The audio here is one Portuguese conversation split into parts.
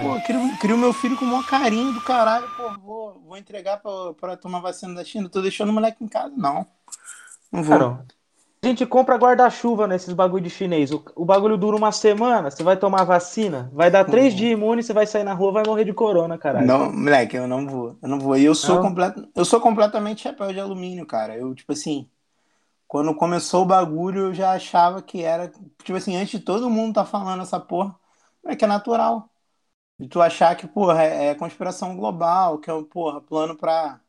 Pô, crio, crio meu filho com o maior carinho do caralho, pô, vou, vou entregar pra, pra tomar vacina da China, tô deixando o moleque em casa, não. Não vou. A gente compra guarda-chuva nesses bagulho de chinês. O, o bagulho dura uma semana, você vai tomar vacina, vai dar três Uhum. dias imune, você vai sair na rua, vai morrer de corona, caralho. Não, moleque, eu não vou. Eu não vou. E eu sou Não? completo, eu sou completamente chapéu de alumínio, cara. Eu, tipo assim, quando começou o bagulho, eu já achava que era, tipo assim, antes de todo mundo tá falando essa porra, é que é natural. De tu achar que, porra, é, é conspiração global, que é, porra, plano pra,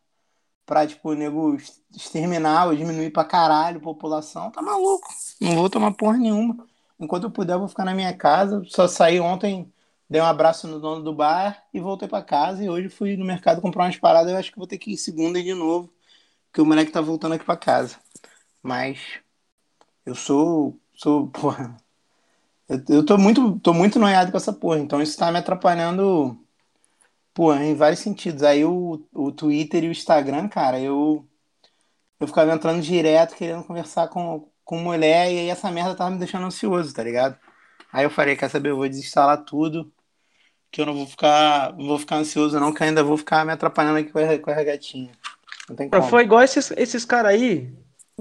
pra tipo, nego exterminar ou diminuir pra caralho a população, tá maluco. Não vou tomar porra nenhuma. Enquanto eu puder, eu vou ficar na minha casa. Só saí ontem, dei um abraço no dono do bar e voltei pra casa. E hoje fui no mercado comprar umas paradas. Eu acho que vou ter que ir segunda de novo, porque o moleque tá voltando aqui pra casa. Mas eu sou, sou, porra. Eu, eu tô muito, tô muito noiado com essa porra. Então isso tá me atrapalhando, porra, em vários sentidos. Aí o, o Twitter e o Instagram, cara, eu eu ficava entrando direto querendo conversar com, com mulher e aí essa merda tava me deixando ansioso, tá ligado? Aí eu falei, quer saber, eu vou desinstalar tudo, que eu não vou ficar, não vou ficar ansioso não, que ainda vou ficar me atrapalhando aqui com a, com a regatinha. Não tem como. Foi igual esses, esses caras aí.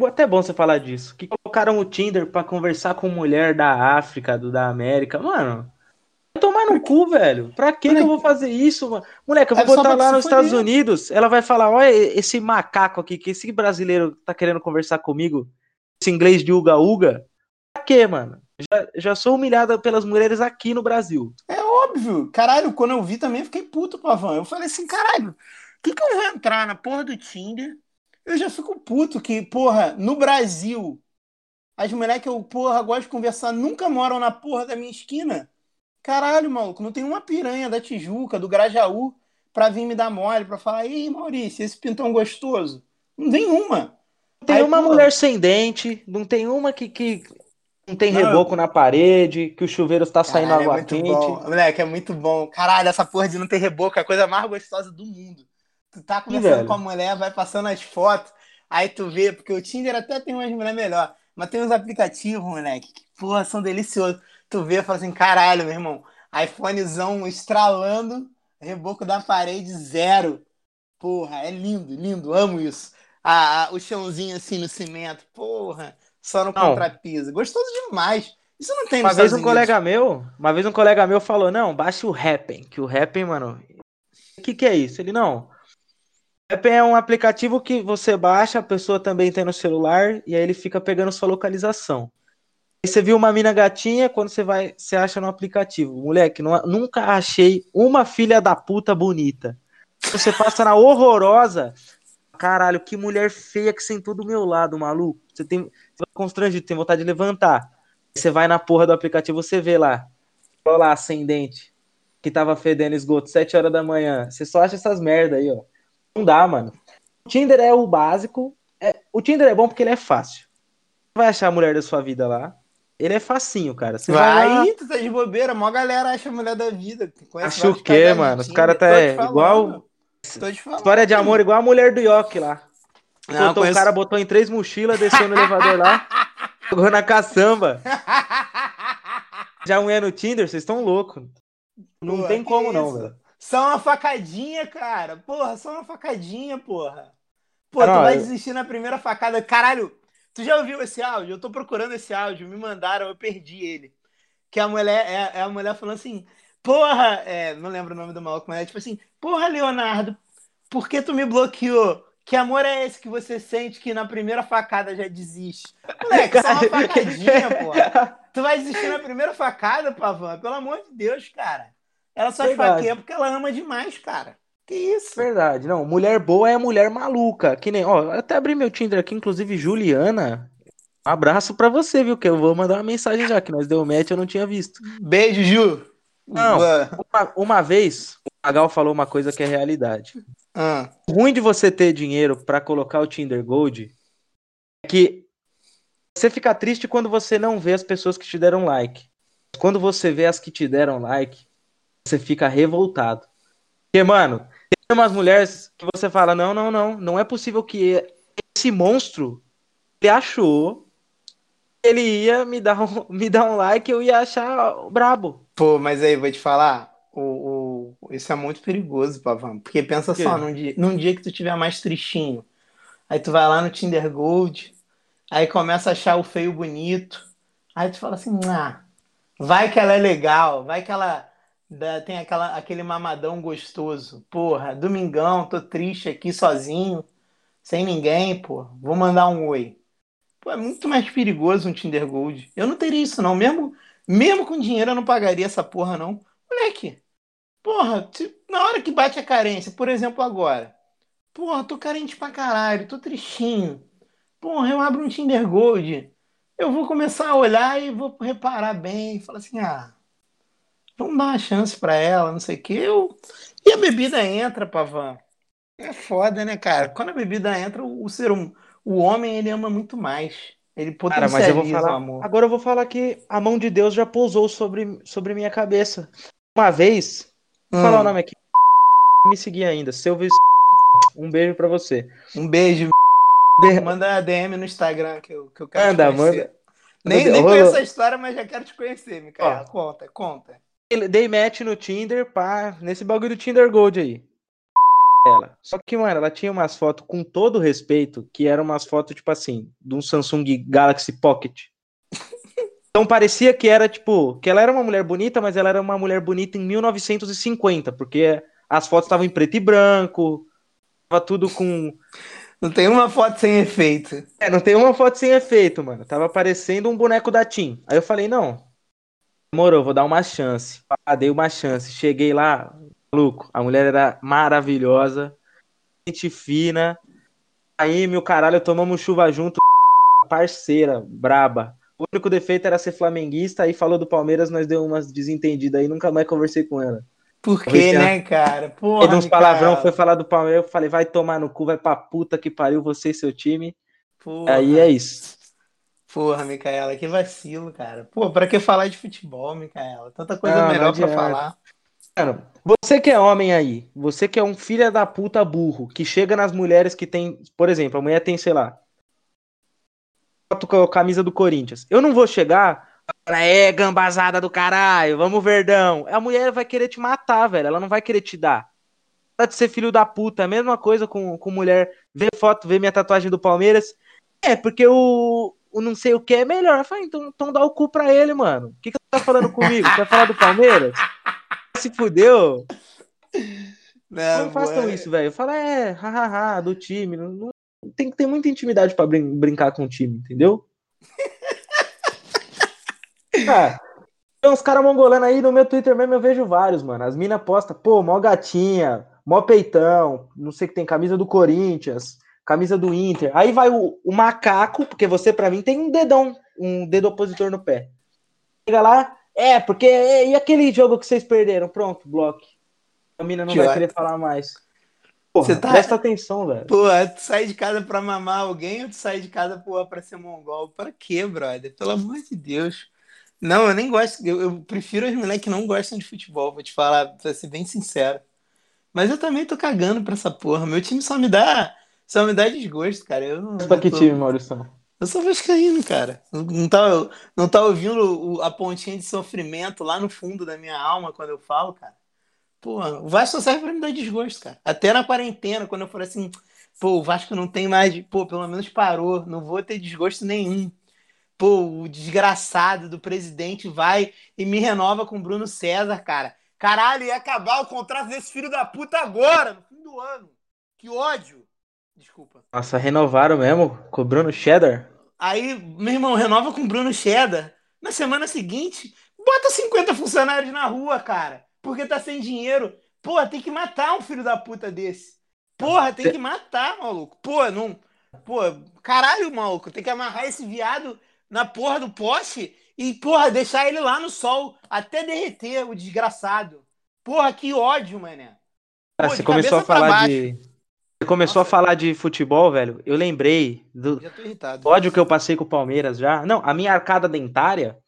Até bom você falar disso. Que colocaram o Tinder pra conversar com mulher da África, do da América. Mano, vai tomar no cu, velho. Pra que, que eu vou fazer isso, mano? Moleque, eu vou É botar lá nos. Estados Unidos. Ela vai falar: olha esse macaco aqui, que esse brasileiro tá querendo conversar comigo. Esse inglês de uga-uga. Pra quê, mano? Já, já sou humilhada pelas mulheres aqui no Brasil. É óbvio. Caralho, quando eu vi também, eu fiquei puto, pavão. Eu falei assim, caralho, o que, que eu vou entrar na porra do Tinder? Eu já fico puto que, porra, no Brasil, as mulheres que eu, porra, gosto de conversar nunca moram na porra da minha esquina. Caralho, maluco, não tem uma piranha da Tijuca, do Grajaú, pra vir me dar mole, pra falar, ei, Maurício, esse pintão gostoso. Não tem uma. Não tem Aí, uma pô. mulher sem dente, não tem uma que, que não tem Não, reboco na parede, que o chuveiro está saindo Caralho, água é quente. bom. Moleque, é muito bom. Caralho, essa porra de não ter reboco é a coisa mais gostosa do mundo. Tu tá conversando com a mulher, vai passando as fotos, aí tu vê, porque o Tinder até tem umas mulheres melhor, mas tem uns aplicativos, moleque, que porra, são deliciosos. Tu vê e fala assim, caralho, meu irmão, iPhonezão estralando, reboco da parede zero. Porra, é lindo, lindo, amo isso. Ah, o chãozinho assim no cimento, porra, só no Não. contrapiso. Gostoso demais. Isso não tem Uma vez um Unidos. colega meu, uma vez um colega meu falou: "Não, baixe o Happn, que o Happn, mano, o que que é isso?" Ele não. O Happn é um aplicativo que você baixa, a pessoa também tem no celular e aí ele fica pegando sua localização. Aí você viu uma mina gatinha, quando você vai, você acha no aplicativo. Moleque, não- nunca achei uma filha da puta bonita. Você passa na horrorosa. Caralho, que mulher feia que sentou do meu lado, maluco. Você tem, você vai constrangido, tem vontade de levantar. Você vai na porra do aplicativo, você vê lá. Olha lá, ascendente. Que tava fedendo esgoto, 7 horas da manhã. Você só acha essas merda aí, ó. Não dá, mano. O Tinder é o básico. É, o Tinder é bom porque ele é fácil. Você vai achar a mulher da sua vida lá. Ele é facinho, cara. Você vai, lá, Vai, tu tá de bobeira, a maior galera acha a mulher da vida. Conhece Acha vários o quê, mano? Os Tinder, cara tá tô te é, falando. igual- Tô te falando. História de amor igual a mulher do Yoki lá. Não, Botou, conheço- O cara botou em três mochilas, desceu no elevador lá, jogou na caçamba. Já a mulher no Tinder, vocês estão loucos. Não Pô, tem como não, velho. Só uma facadinha, cara. Porra, só uma facadinha, porra. Pô, tu vai desistir na primeira facada. Caralho, tu já ouviu esse áudio? Eu tô procurando esse áudio, me mandaram, eu perdi ele. Que a mulher, é, é a mulher falando assim, porra, é, não lembro o nome do maluco, mas é tipo assim, porra, Leonardo, por que tu me bloqueou? Que amor é esse que você sente que na primeira facada já desiste? Moleque, só uma facadinha, porra. Tu vai desistir na primeira facada, Pavan? Pelo amor de Deus, cara. Ela só Verdade. esfaqueia porque ela ama demais, cara. Que isso? Verdade, não. Mulher boa é mulher maluca. Que nem, ó, eu até abri meu Tinder aqui, inclusive Juliana. Um abraço pra você, viu? Que eu vou mandar uma mensagem já, que nós deu match, eu não tinha visto. Beijo, Ju. Não. Uma, uma vez, o Magal falou uma coisa que é realidade. Ah, O ruim de você ter dinheiro pra colocar o Tinder Gold é que você fica triste quando você não vê as pessoas que te deram like. Quando você vê as que te deram like, você fica revoltado. Porque, mano, tem umas mulheres que você fala: não, não, não, não é possível que esse monstro ele achou que ele ia me dar um, me dar um like eu ia achar brabo. Pô, mas aí, vou te falar. O, isso é muito perigoso, Pavão. Porque pensa quê? só, num dia, num dia que tu tiver mais tristinho, aí tu vai lá no Tinder Gold, aí começa a achar o feio bonito, aí tu fala assim, ah, vai que ela é legal, vai que ela dá- tem aquela, aquele mamadão gostoso. Porra, domingão, tô triste aqui sozinho, sem ninguém, pô, vou mandar um oi. Pô, é muito mais perigoso um Tinder Gold. Eu não teria isso, não. Mesmo, mesmo com dinheiro, eu não pagaria essa porra, não. Moleque, porra, se- na hora que bate a carência, por exemplo, agora. Porra, tô carente pra caralho, tô tristinho. Porra, eu abro um Tinder Gold. Eu vou começar a olhar e vou reparar bem. Falar assim, ah, vamos dar uma chance pra ela, não sei o quê. Eu... E a bebida entra, Pavan. É foda, né, cara? Quando a bebida entra, o ser hum... o homem, ele ama muito mais. Ele Cara, mas eu vou potencializa o falar. amor. Agora eu vou falar que a mão de Deus já pousou sobre, sobre minha cabeça. Uma vez, vou falar Hum. o nome aqui. Me seguir ainda. Silvio. Um beijo pra você. Um beijo. Be- Manda DM no Instagram que eu, que eu quero Manda, te conhecer. manda. Nem, nem conheço a história, mas já quero te conhecer, Micaela. Ó. Conta, conta. Dei match no Tinder, pá, nesse bagulho do Tinder Gold aí. Ela. Só que, mano, ela tinha umas fotos com todo respeito, que eram umas fotos, tipo assim, de um Samsung Galaxy Pocket. Então parecia que era, tipo, que ela era uma mulher bonita, mas ela era uma mulher bonita em 1950, porque as fotos estavam em preto e branco, tava tudo com. Não tem uma foto sem efeito. É, não tem uma foto sem efeito, mano. Tava parecendo um boneco da Tim. Aí eu falei, não. Demorou, vou dar uma chance. Ah, dei uma chance. Cheguei lá, maluco. A mulher era maravilhosa, gente fina. Aí, meu caralho, tomamos chuva junto. Parceira, braba. O único defeito era ser flamenguista. Aí falou do Palmeiras, nós deu umas desentendidas aí. Nunca mais conversei com ela. Por quê, né, cara? Porra, de uns palavrão, foi falar do Palmeiras. Eu falei, vai tomar no cu, vai pra puta que pariu você e seu time. Porra. Aí é isso. Porra, Micaela, que vacilo, cara. Pô, pra que falar de futebol, Micaela? Tanta coisa Não, não melhor pra adianta. falar. Mano, você que é homem aí, você que é um filho da puta burro, que chega nas mulheres que tem, por exemplo, a mulher tem, sei lá, foto com a camisa do Corinthians. Eu não vou chegar, falar, é gambazada do caralho, vamos verdão. A mulher vai querer te matar, velho, ela não vai querer te dar. Para de ser filho da puta, a mesma coisa com, com mulher, vê foto, vê minha tatuagem do Palmeiras. É, porque o, o não sei o que é melhor. Eu falei, então, então dá o cu pra ele, mano. O que, que você tá falando comigo? Vai falar do Palmeiras? Se fudeu. Não, Não façam isso, velho. Fala, é, hahaha, do time. Não, não- tem que ter muita intimidade pra brin- brincar com o time, entendeu? Ah, tem uns caras mongolando aí no meu Twitter mesmo, eu vejo vários, mano. As minas postam, pô, mó gatinha, mó peitão, não sei o que tem, camisa do Corinthians, camisa do Inter. Aí vai o, o macaco, porque você, pra mim, tem um dedão, um dedo opositor no pé. Chega lá, é, porque. E aquele jogo que vocês perderam? Pronto, bloco. A mina não vai querer falar mais. Porra, Você tá- presta atenção, velho. Pô, tu sai de casa pra mamar alguém ou tu sai de casa porra, pra ser mongol? Pra quê, brother? Pelo amor de Deus. Não, eu nem gosto. Eu, eu prefiro as mulheres que não gostam de futebol, vou te falar, pra ser bem sincero. Mas eu também tô cagando pra essa porra. Meu time só me dá. Só me dá desgosto, cara. Eu não. Pra que eu tô- time, Maurício? Eu sou vascaíno, cara. Não- tá, não tá ouvindo o- a pontinha de sofrimento lá no fundo da minha alma quando eu falo, cara? Pô, o Vasco só serve pra me dar desgosto, cara. Até na quarentena, quando eu falei assim, pô, o Vasco não tem mais, pô, pelo menos parou, não vou ter desgosto nenhum. Pô, o desgraçado do presidente vai e me renova com o Bruno César, cara. Caralho, ia acabar o contrato desse filho da puta agora, no fim do ano. Que ódio. Desculpa. Nossa, renovaram mesmo? Cobrando cheddar? Aí, meu irmão, renova com o Bruno Cheddar. Na semana seguinte, bota 50 funcionários na rua, cara. Porque tá sem dinheiro. Porra, tem que matar um filho da puta desse. Porra, tem que matar, maluco. Pô, não. Pô, caralho, maluco. Tem que amarrar esse viado na porra do poste e, porra, deixar ele lá no sol até derreter, o desgraçado. Porra, que ódio, mané. Ah, Pô, você de começou a falar de. Você começou Nossa. a falar de futebol, velho. Eu lembrei do irritado. ódio que eu passei com o Palmeiras já. Não, a minha arcada dentária,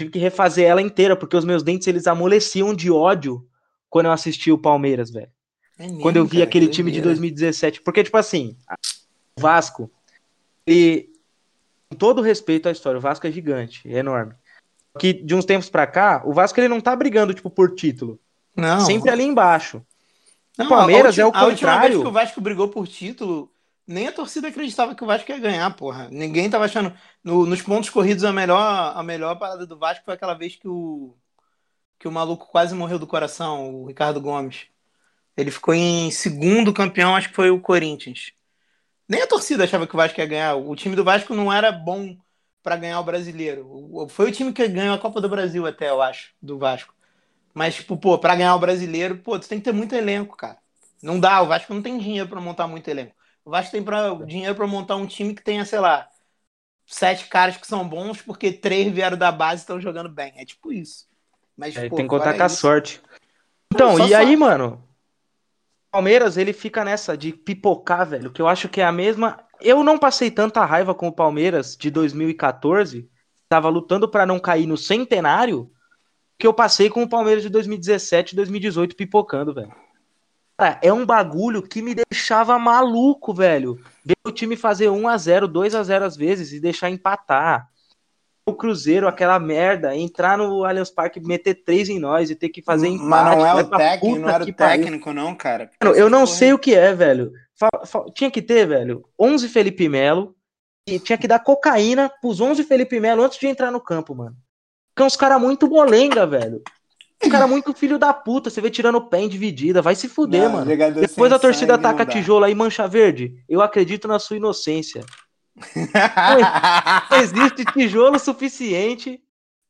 tive que refazer ela inteira, porque os meus dentes eles amoleciam de ódio quando eu assisti o Palmeiras, velho. É mesmo, quando eu vi cara, aquele que time de doideira. 2017. Porque, tipo assim, o Vasco, ele, com todo respeito à história, o Vasco é gigante, é enorme. Que de uns tempos pra cá, o Vasco ele não tá brigando, tipo, por título. Não. Sempre ali embaixo. Não, O Palmeiras é o ulti- A última vez contrário. que o Vasco brigou por título, nem a torcida acreditava que o Vasco ia ganhar, porra. Ninguém tava achando. no- nos pontos corridos, a melhor, a melhor parada do Vasco foi aquela vez que o, que o maluco quase morreu do coração, o Ricardo Gomes. Ele ficou em segundo campeão, acho que foi o Corinthians. Nem a torcida achava que o Vasco ia ganhar. O time do Vasco não era bom pra ganhar o brasileiro. Foi o time que ganhou a Copa do Brasil, até, eu acho, do Vasco. Mas, tipo, pô, pra ganhar o brasileiro, pô, tu tem que ter muito elenco, cara. Não dá, o Vasco não tem dinheiro pra montar muito elenco. O Vasco tem pra, dinheiro pra montar um time que tenha, sei lá, sete caras que são bons, porque três vieram da base e estão jogando bem. É tipo isso. Mas, É, pô, tem que contar com a isso- sorte. Então, só e aí, sorte. mano? Palmeiras, ele fica nessa de pipocar, velho, que eu acho que é a mesma. Eu não passei tanta raiva com o Palmeiras de 2014, tava lutando pra não cair no centenário, que eu passei com o Palmeiras de 2017 e 2018 pipocando, velho. Cara, é um bagulho que me deixava maluco, velho. Ver o time fazer 1 a 0 2 a 0 às vezes e deixar empatar. O Cruzeiro, aquela merda, entrar no Allianz Parque, meter três em nós e ter que fazer empate. Mas não é o técnico, não era o pariu. técnico, não, cara. Mano, eu não sei o que é, velho. Tinha que ter, velho, 11 Felipe Melo e tinha que dar cocaína pros 11 Felipe Melo antes de entrar no campo, mano. Porque é uns caras muito molenga, velho. Um cara muito filho da puta, você vê tirando o pé em dividida, vai se fuder, Não, mano. Depois a torcida ataca tijolo aí, mancha verde. Eu acredito na sua inocência. Não existe tijolo suficiente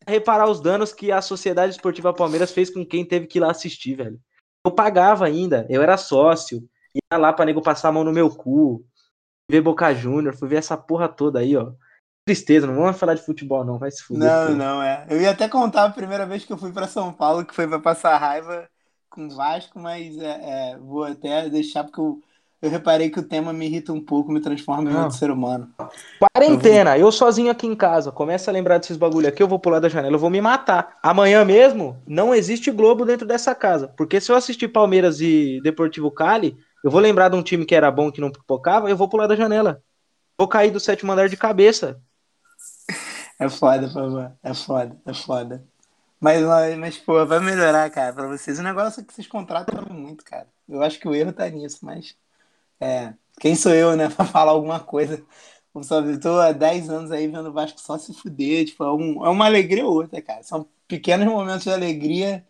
pra reparar os danos que a Sociedade Esportiva Palmeiras fez com quem teve que ir lá assistir, velho. Eu pagava ainda, eu era sócio, ia lá pra nego passar a mão no meu cu, ver Boca Júnior, fui ver essa porra toda aí, ó. Tristeza, não vamos falar de futebol, não, vai se fuder. Não, pô. não, é. Eu ia até contar a primeira vez que eu fui pra São Paulo, que foi pra passar raiva com o Vasco, mas é, é, vou até deixar porque eu, eu reparei que o tema me irrita um pouco, me transforma em outro ser humano. Quarentena, eu sozinho aqui em casa, começa a lembrar desses bagulho aqui, eu vou pular da janela, eu vou me matar. Amanhã mesmo, não existe Globo dentro dessa casa. Porque se eu assistir Palmeiras e Deportivo Cali, eu vou lembrar de um time que era bom que não pipocava, eu vou pular da janela. Vou cair do sétimo andar de cabeça. É foda, favor. É foda, é foda. Mas, mas, pô, vai melhorar, cara, pra vocês. O negócio é que vocês contratam muito, cara. Eu acho que o erro tá nisso, mas. É. Quem sou eu, né, pra falar alguma coisa? Eu só eu tô há 10 anos aí vendo o Vasco só se fuder. Tipo, é, um- é uma alegria ou outra, cara. São pequenos momentos de alegria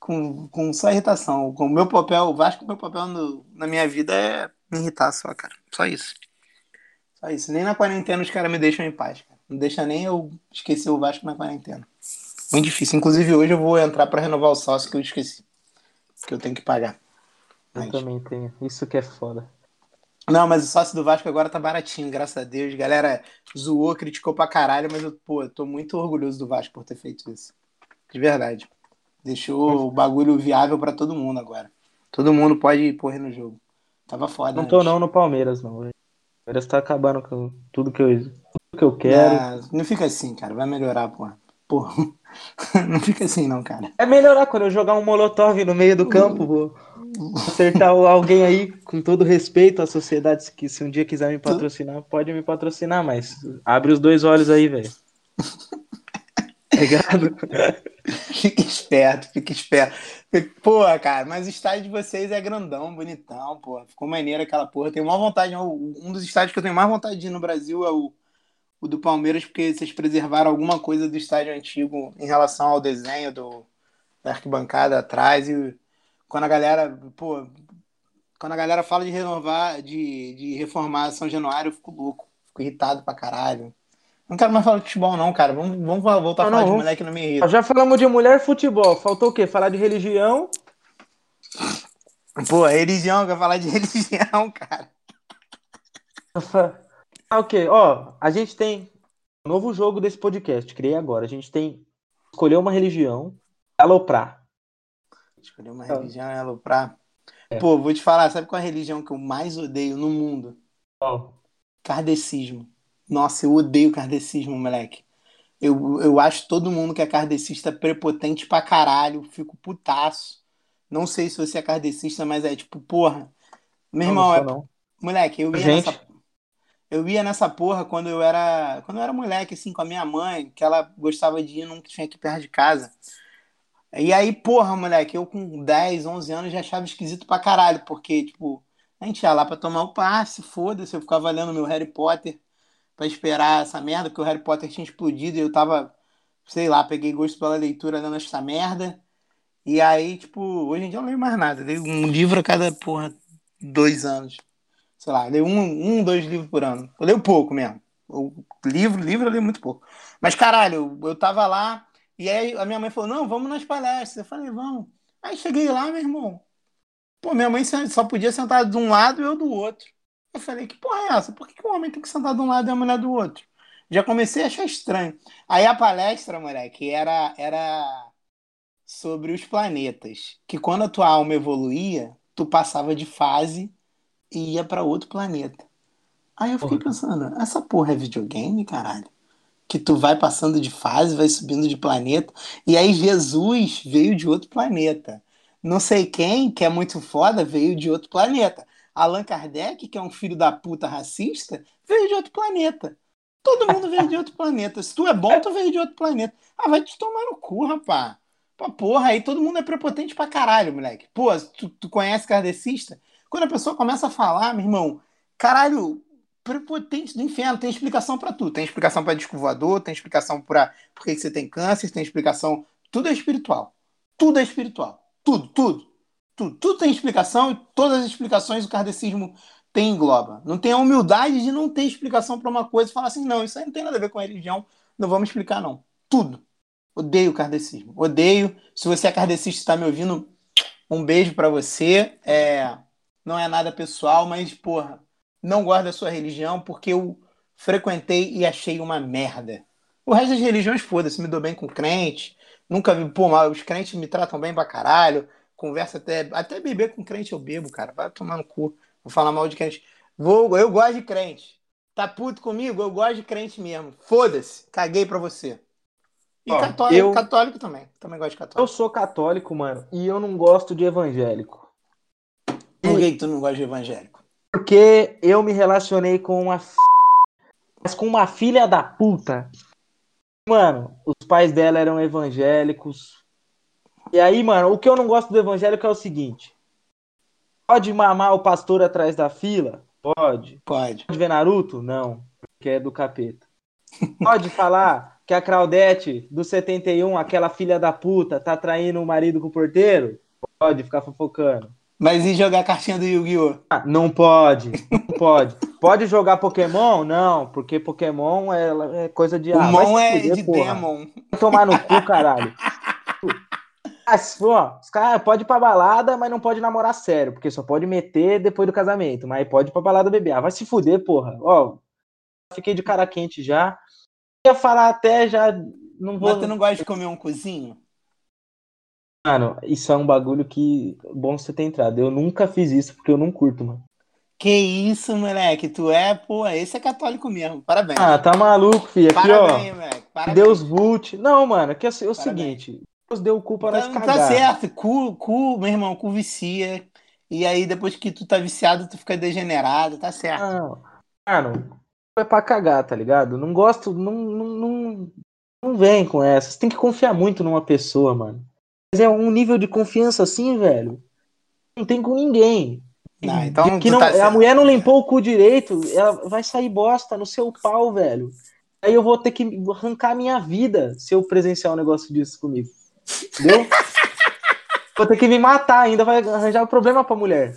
com, com só irritação. Com o meu papel, o Vasco, meu papel no- na minha vida é me irritar só, cara. Só isso. Só isso. Nem na quarentena os caras me deixam em paz, cara. Não deixa nem eu esquecer o Vasco na quarentena. Muito difícil. Inclusive, hoje eu vou entrar pra renovar o sócio que eu esqueci. Que eu tenho que pagar. Eu Mas- também tenho. Isso que é foda. Não, mas o sócio do Vasco agora tá baratinho, graças a Deus. Galera zoou, criticou pra caralho, mas eu, pô, eu tô muito orgulhoso do Vasco por ter feito isso. De verdade. Deixou o bagulho viável pra todo mundo agora. Todo mundo pode correr no jogo. Tava foda. Não tô antes. não no Palmeiras, não. Palmeiras tá acabando com tudo que eu, tudo que eu quero. Não, não fica assim, cara. Vai melhorar, porra. Porra. Não fica assim, não, cara. É melhorar quando eu jogar um molotov no meio do campo, vou acertar alguém aí, com todo respeito à sociedade, que se um dia quiser me patrocinar, pode me patrocinar, mas abre os dois olhos aí, velho. Tá ligado? Fica esperto, fica esperto. Pô, cara, mas o estádio de vocês é grandão, bonitão, pô. Ficou maneiro aquela porra. Tenho mais vontade. Um dos estádios que eu tenho mais vontade de ir no Brasil é o, o do Palmeiras, porque vocês preservaram alguma coisa do estádio antigo em relação ao desenho do, da arquibancada atrás. E quando a galera, pô, quando a galera fala de renovar, de, de reformar São Januário, eu fico louco. Fico irritado pra caralho. Não quero mais falar de futebol, não, cara. Vamos, vamos voltar Não, a falar não, de vamos- moleque não me irrita. Já falamos de mulher futebol, faltou o quê? Falar de religião? Pô, religião, quer falar de religião, cara. Ah, ok, ó, a gente tem um novo jogo desse podcast, criei agora. A gente tem escolher uma religião, aloprar. Escolher uma Tá. religião e aloprar. É. Pô, vou te falar, sabe qual é a religião que eu mais odeio no mundo? Ó, Kardecismo. Nossa, eu odeio kardecismo, moleque. Eu, eu acho todo mundo que é kardecista prepotente pra caralho. Fico putaço. Não sei se você é kardecista, mas é tipo, porra. Meu não, irmão, não é sou, não. Moleque, eu ia Gente. nessa. Eu ia nessa porra quando eu era. Quando eu era moleque, assim, com a minha mãe, que ela gostava de ir num que tinha aqui perto de casa. E aí, porra, moleque, eu com 10, 11 anos já achava esquisito pra caralho, porque, tipo, a gente ia lá pra tomar o passe, foda-se, eu ficava lendo meu Harry Potter pra esperar essa merda, porque o Harry Potter tinha explodido e eu tava, sei lá, peguei gosto pela leitura lendo essa merda. E aí, tipo, hoje em dia eu não leio mais nada, leio um livro a cada, porra, dois anos. Sei lá, leio um, um dois livros por ano. Eu leio pouco mesmo. O livro, livro eu leio muito pouco. Mas, caralho, eu, eu tava lá, e aí a minha mãe falou: não, vamos nas palestras. Eu falei, vamos. Aí cheguei lá, meu irmão. Pô, minha mãe só podia sentar de um lado e eu do outro. Eu falei, que porra é essa? Por que, que o homem tem que sentar de um lado e a mulher do outro? Já comecei a achar estranho. Aí a palestra, moleque, era, era sobre os planetas. Que quando a tua alma evoluía, tu passava de fase e ia para outro planeta. Aí eu fiquei pensando, essa porra é videogame, caralho? que tu vai passando de fase, vai subindo de planeta, e aí Jesus veio de outro planeta. Não sei quem, que é muito foda, veio de outro planeta. Allan Kardec, que é um filho da puta racista, veio de outro planeta. Todo mundo veio de outro planeta. Se tu é bom, tu veio de outro planeta. Ah, vai te tomar no cu, rapá. Pô, porra, aí todo mundo é prepotente pra caralho, moleque. Pô, tu, tu conhece kardecista? Quando a pessoa começa a falar, meu irmão, caralho, prepotente do inferno. Tem explicação para tudo. Tem explicação para disco voador, tem explicação para por que você tem câncer, tem explicação. Tudo é espiritual. Tudo é espiritual. Tudo, tudo. Tudo, tudo tem explicação e todas as explicações o kardecismo tem engloba. Não tem a humildade de não ter explicação para uma coisa e falar assim, não, isso aí não tem nada a ver com a religião, não vamos explicar, não. Tudo. Odeio o kardecismo. Odeio. Se você é kardecista e está me ouvindo, um beijo para você. É, não é nada pessoal, mas, porra, não gosto da sua religião porque eu frequentei e achei uma merda. O resto das religiões, foda-se, me dou bem com crente. Nunca vi, pô, os crentes me tratam bem pra caralho. Conversa até. Até beber com crente eu bebo, cara. Vai tomar no cu. Vou falar mal de crente. Vou, eu gosto de crente. Tá puto comigo? Eu gosto de crente mesmo. Foda-se. Caguei pra você. E Ó, católico, eu... católico também. Também gosto de católico. Eu sou católico, mano. E eu não gosto de evangélico. Por que, tu não gosta de evangélico? Porque eu me relacionei com uma. Mas com uma filha da puta. Mano, os pais dela eram evangélicos. E aí, mano, o que eu não gosto do evangélico é o seguinte: pode mamar o pastor atrás da fila? Pode. Pode. Pode ver Naruto? Não, porque é do capeta. Pode falar que a Claudete do 71, aquela filha da puta, tá traindo o marido com o porteiro? Pode ficar fofocando. Mas e jogar cartinha do Yu-Gi-Oh? Ah, não pode, não pode. Pode jogar Pokémon? Não, porque Pokémon é, é coisa de... Ah, Mon é de porra. Demon. Vai tomar no cu, caralho. Mas, ó, os caras podem ir pra balada, mas não pode namorar sério, porque só pode meter depois do casamento, mas pode ir pra balada beber. Ah, vai se fuder, porra. Ó, fiquei de cara quente já. Ia falar até já. Não vou... Mas tu não gosta de comer um cozinho? Mano, isso é um bagulho que bom você ter entrado. Eu nunca fiz isso porque eu não curto, mano. Que isso, moleque? Tu é, pô, esse é católico mesmo. Parabéns. Ah, tá maluco, filho. Aqui, Parabéns, ó. moleque. Parabéns. Deus vult. Não, mano, que é o seguinte. Deus deu cu para nós tá, cagar. Tá certo. Cu, cu, meu irmão, cu vicia. E aí, depois que tu tá viciado, tu fica degenerado. Tá certo. Não. Mano, é pra cagar, tá ligado? Não gosto, não, não, não, não vem com essa. Você tem que confiar muito numa pessoa, mano. Mas é um nível de confiança assim, velho. Não tem com ninguém. Não, então que não, tá a mulher não limpou o cu direito, ela vai sair bosta no seu pau, velho. Aí eu vou ter que arrancar minha vida se eu presenciar um negócio disso comigo. Entendeu? vou ter que me matar ainda, vai arranjar um problema pra mulher.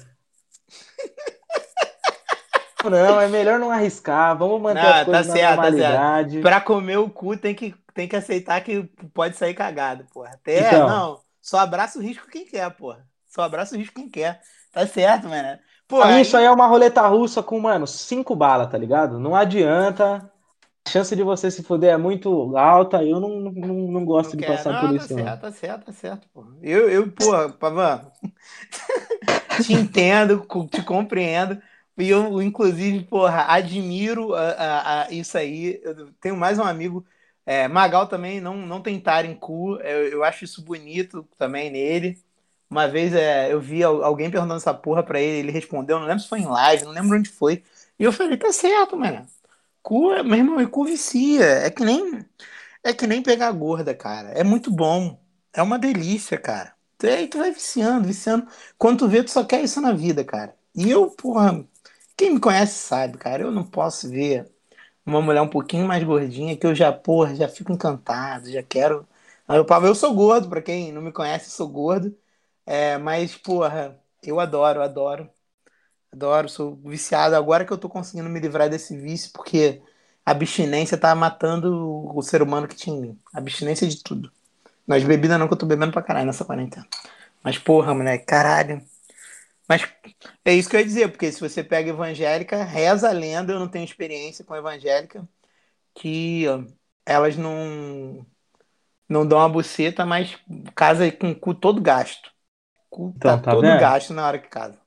Não, é melhor não arriscar. Vamos manter não, as coisas tá certo, na normalidade. Tá. Pra comer o cu tem que, tem que aceitar que pode sair cagado, porra. Até então, não. Só abraça o risco quem quer, porra. Só abraça o risco quem quer. Tá certo, mano. Pô, aí... isso aí é uma roleta russa com, mano, cinco balas, tá ligado? Não adianta. A chance de você se fuder é muito alta. Eu não, não, não gosto não de quer. passar por tá isso. Certo, não. Tá certo, tá certo, porra. Eu, eu porra, Pavan, te entendo, te compreendo. E eu, inclusive, porra, admiro a, a, a isso aí. Eu tenho mais um amigo, é, Magal também, não, não tem em cu. Eu, eu, acho isso bonito também nele. Uma vez é, eu vi alguém perguntando essa porra pra ele, ele respondeu, não lembro se foi em live, não lembro onde foi. E eu falei, tá certo, mano. Cu, meu irmão, cu vicia. É que nem, é que nem pegar gorda, cara. É muito bom. é uma delícia, cara. E aí tu vai viciando, viciando. Quando tu vê, tu só quer isso na vida, cara. E eu, porra, quem me conhece sabe, cara, eu não posso ver uma mulher um pouquinho mais gordinha que eu já, porra, já fico encantado, já quero. Eu, eu sou gordo, pra quem não me conhece, eu sou gordo. É, mas, porra, eu adoro, adoro. Adoro, sou viciado. Agora que eu tô conseguindo me livrar desse vício, porque a abstinência tá matando o ser humano que tinha em mim. Abstinência de tudo. Mas bebida não, que eu tô bebendo pra caralho nessa quarentena. Mas, porra, moleque, caralho. Mas é isso que eu ia dizer, porque se você pega evangélica, reza a lenda, eu não tenho experiência com evangélica, que elas não não dão a buceta, mas casa com o cu todo gasto. Cu então, tá, tá todo vendo? gasto na hora que casa.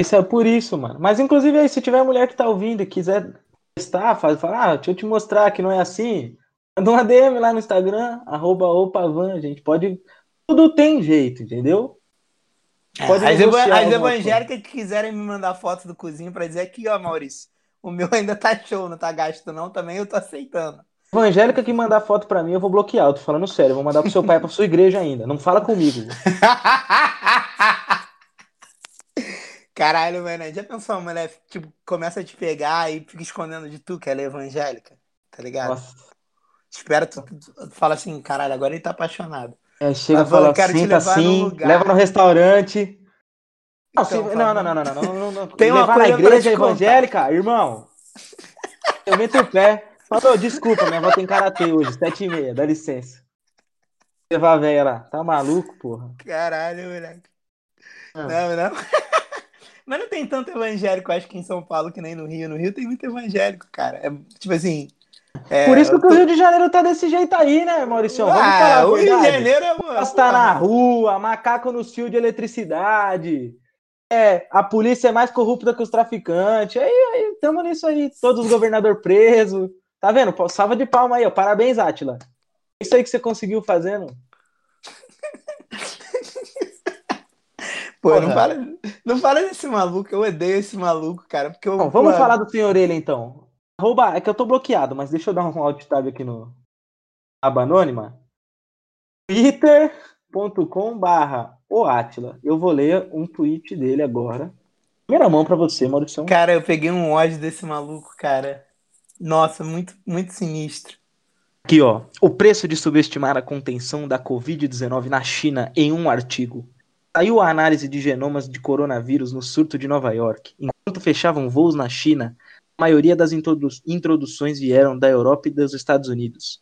Isso é por isso, mano. Mas inclusive aí, se tiver mulher que tá ouvindo e quiser testar, faz, fala, ah, deixa eu te mostrar que não é assim. Manda uma DM lá no Instagram, arroba opavan, gente. Pode. Tudo tem jeito, entendeu? É, Pode as, as evangélicas que quiserem me mandar fotos do cozinho para dizer aqui, ó, Maurício, o meu ainda tá show, não tá gasto não, também eu tô aceitando. Evangélica que mandar foto para mim, eu vou bloquear, eu tô falando sério, eu vou mandar pro seu pai, pra sua igreja ainda. Não fala comigo. Caralho, mano, já pensou, mulher, tipo, começa a te pegar e fica escondendo de tu, que ela é evangélica, tá ligado? Nossa. Espera, tu, tu, tu, fala assim, caralho, agora ele tá apaixonado. É, chega e fala, senta assim, no leva no restaurante. Não, então, se, não, não, não, não, não, não, não, Tem uma levar na igreja evangélica, contar. irmão. Eu meto o pé. Falou, desculpa, minha avó tem karatê hoje, sete e meia, dá licença. Levar a velha lá. Tá maluco, porra? Caralho, moleque. Ah. Não, não. Mas não tem tanto evangélico, acho que em São Paulo, que nem no Rio. No Rio tem muito evangélico, cara. É, tipo assim. É, Por isso que tô... o Rio de Janeiro tá desse jeito aí, né, Maurício? Vamos ah, falar o Rio de Janeiro é uma. Na rua, macaco no fio de eletricidade. É, a polícia é mais corrupta que os traficantes. Aí, aí tamo nisso aí. Todos os governadores presos. Tá vendo? Salva de palma aí, ó. Parabéns, Atila. Isso aí que você conseguiu fazendo. Pô, não fala, não fala desse maluco, eu odeio esse maluco, cara. Porque eu, Bom, vamos pô, falar do senhor ele então. Arroba, é que eu tô bloqueado, mas deixa eu dar um alt tab aqui no aba anônima. twitter.com barra o Atila. Eu vou ler um tweet dele agora. Primeira mão para você, Maurício. Cara, eu peguei um ódio desse maluco, cara. Nossa, muito, muito sinistro. Aqui, ó. O preço de subestimar a contenção da Covid-19 na China em um artigo. Saiu a análise de genomas de coronavírus no surto de Nova York. Enquanto fechavam voos na China, a maioria das introdu introduções vieram da Europa e dos Estados Unidos.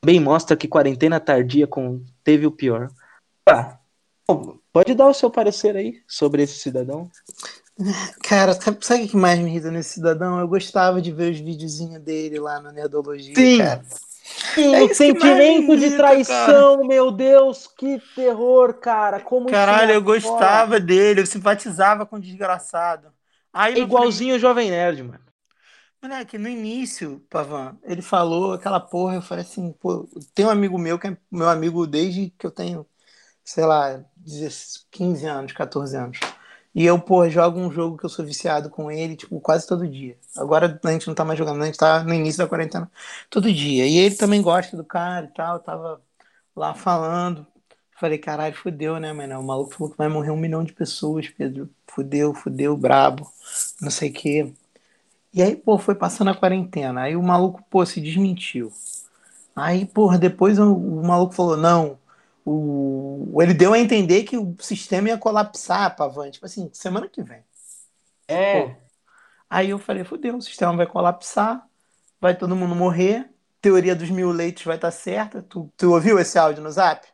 Também mostra que quarentena tardia teve o pior. Ah, pode dar o seu parecer aí sobre esse cidadão? Cara, sabe o que mais me irrita nesse cidadão? Eu gostava de ver os videozinhos dele lá na Nerdologia, Sim. cara. Sim, é sentimento de traição, cara. meu Deus, que terror, cara. Como Caralho, eu gostava fora. dele, eu simpatizava com o desgraçado. Aí, igualzinho o Jovem Nerd, mano. Moleque, no início, Pavan, ele falou aquela porra, eu falei assim, pô, tem um amigo meu que é meu amigo desde que eu tenho, sei lá, 15 anos, 14 anos. E eu, pô, jogo um jogo que eu sou viciado com ele, tipo, quase todo dia. Agora a gente não tá mais jogando, a gente tá no início da quarentena todo dia. E ele também gosta do cara e tal, tava lá falando. Falei, caralho, fudeu, né, mano? O maluco falou que vai morrer um milhão de pessoas, Pedro. Fudeu, fudeu, brabo, não sei o quê. E aí, pô, foi passando a quarentena. Aí o maluco, pô, se desmentiu. Aí, porra, depois o, o maluco falou, não, o, ele deu a entender que o sistema ia colapsar, Pavan, tipo assim, semana que vem. É. Pô. Aí eu falei, fudeu, o sistema vai colapsar, vai todo mundo morrer, teoria dos mil leitos vai estar tá certa. Tu, tu ouviu esse áudio no zap?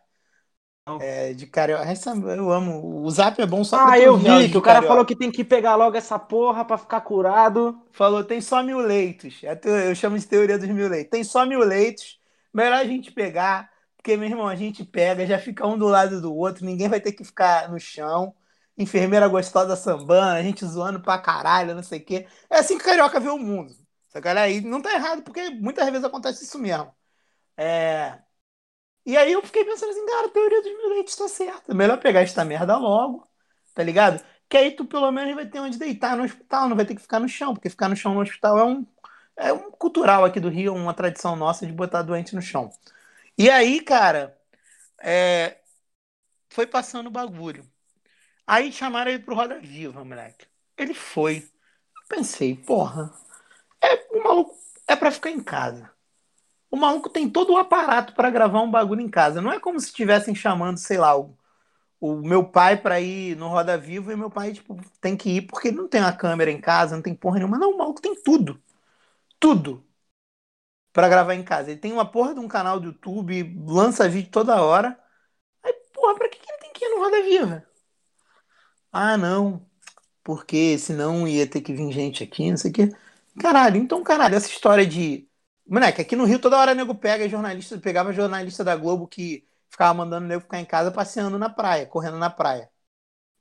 É, de carioca. Eu amo. O zap é bom só pra Ah, eu vi que o cara carioca. falou que tem que pegar logo essa porra pra ficar curado. Falou, tem só mil leitos. É eu chamo de teoria dos mil leitos. Tem só mil leitos. Melhor a gente pegar porque, meu irmão, a gente pega, já fica um do lado do outro, ninguém vai ter que ficar no chão. Enfermeira gostosa sambando, a gente zoando pra caralho, não sei o quê. É assim que carioca vê o mundo. Sacanagem? aí não tá errado, porque muitas vezes acontece isso mesmo. É... E aí eu fiquei pensando assim, cara, a teoria dos mil tá certa. Melhor pegar esta merda logo, tá ligado? Que aí tu pelo menos vai ter onde deitar no hospital, não vai ter que ficar no chão, porque ficar no chão no hospital é um, é um cultural aqui do Rio, uma tradição nossa de botar doente no chão. E aí, cara, é, foi passando o bagulho. Aí chamaram ele pro Roda Viva, moleque. Ele foi. Eu pensei, porra, é, o maluco é pra ficar em casa. O maluco tem todo o aparato para gravar um bagulho em casa. Não é como se estivessem chamando, sei lá, o, o meu pai para ir no Roda Viva e meu pai, tipo, tem que ir porque ele não tem uma câmera em casa, não tem porra nenhuma. Não, o maluco tem tudo. Tudo. Para gravar em casa. Ele tem uma porra de um canal do YouTube, lança vídeo toda hora. Aí, porra, pra que, ele tem que ir no Roda Viva? Ah, não. Porque senão ia ter que vir gente aqui, não sei o quê. Caralho, então, caralho, essa história de Moleque, aqui no Rio toda hora nego pega jornalista, pegava jornalista da Globo que ficava mandando nego ficar em casa passeando na praia, correndo na praia.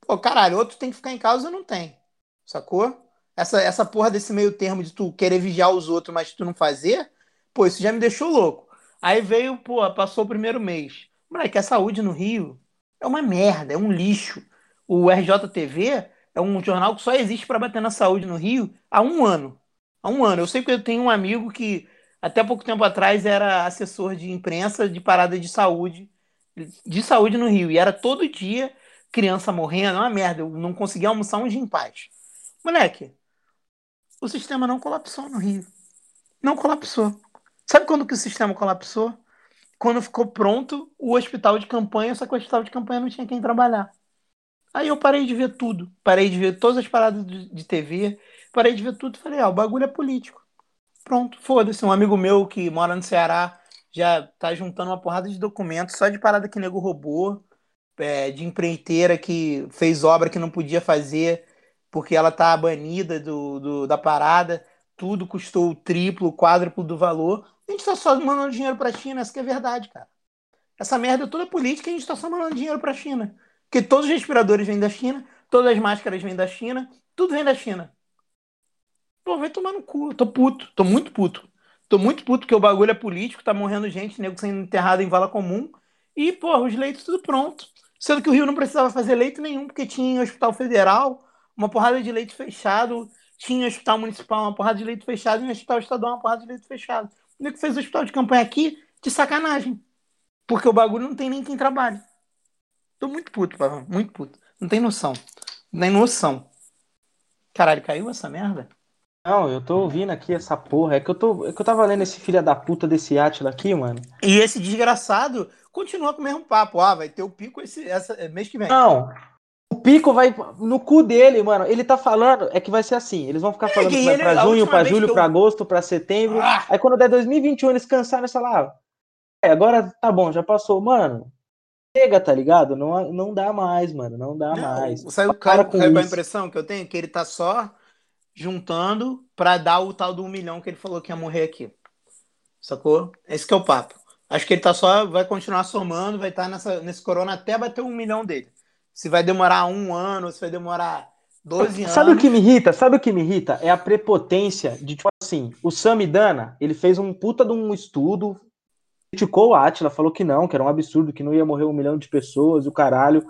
Pô, caralho, outro tem que ficar em casa não tem. Sacou? Essa, essa porra desse meio termo de tu querer vigiar os outros, mas tu não fazer, pô, isso já me deixou louco. Aí veio, pô, passou o primeiro mês. Moleque, a saúde no Rio é uma merda, é um lixo. O RJTV é um jornal que só existe para bater na saúde no Rio há um ano. Há um ano. Eu sei que eu tenho um amigo que até pouco tempo atrás era assessor de imprensa de parada de saúde, de saúde no Rio. E era todo dia criança morrendo, é uma merda. Eu não conseguia almoçar um dia em paz. Moleque, o sistema não colapsou no Rio. Não colapsou. Sabe quando que o sistema colapsou? Quando ficou pronto o hospital de campanha, só que o hospital de campanha não tinha quem trabalhar. Aí eu parei de ver tudo. Parei de ver todas as paradas de TV. Parei de ver tudo e falei, ah, o bagulho é político. Pronto, foda-se. Um amigo meu que mora no Ceará já tá juntando uma porrada de documentos só de parada que nego roubou, é, de empreiteira que fez obra que não podia fazer porque ela tá banida do, do, da parada. Tudo custou o triplo, o quádruplo do valor. A gente tá só mandando dinheiro pra China, essa que é verdade, cara. Essa merda é toda política e a gente tá só mandando dinheiro pra China. Porque todos os respiradores vêm da China, todas as máscaras vêm da China, tudo vem da China. Pô, vai tomar no cu. Tô puto. Tô muito puto. Tô muito puto porque o bagulho é político, tá morrendo gente, nego sendo enterrado em vala comum. E, pô, os leitos tudo pronto. Sendo que o Rio não precisava fazer leito nenhum, porque tinha hospital federal, uma porrada de leito fechado, tinha hospital municipal, uma porrada de leito fechado, e hospital estadual, uma porrada de leito fechado. O nego fez o hospital de campanha aqui de sacanagem. Porque o bagulho não tem nem quem trabalhe. Tô muito puto, Pavão. Muito puto. Não tem noção. Não tem noção. Caralho, caiu essa merda? Não, eu tô ouvindo aqui essa porra. É que eu, tô, é que eu tava lendo esse filho da puta desse Atila aqui, mano. E esse desgraçado continua com o mesmo papo. Ah, vai ter o pico esse essa, é, mês que vem. Não. O pico vai no cu dele, mano. Ele tá falando, é que vai ser assim. Eles vão ficar é, falando que vai pra junho, pra julho, eu... pra agosto, pra setembro. Ah. Aí quando der 2021, eles cansaram essa lá. É, agora tá bom, já passou. Mano, chega, tá ligado? Não, não dá mais, mano. Não dá não, mais. Sabe, cara, com a impressão que eu tenho? Que ele tá só juntando para dar o tal do um milhão que ele falou que ia morrer aqui. Sacou? Esse que é o papo. Acho que ele tá só, vai continuar somando, vai estar tá nessa, nesse corona até bater um milhão dele. Se vai demorar um ano, se vai demorar 12 anos. Sabe o que me irrita? Sabe o que me irrita? É a prepotência de, tipo assim, o Samidana, ele fez um puta de um estudo, criticou o Atila, falou que não, que era um absurdo, que não ia morrer um milhão de pessoas, o caralho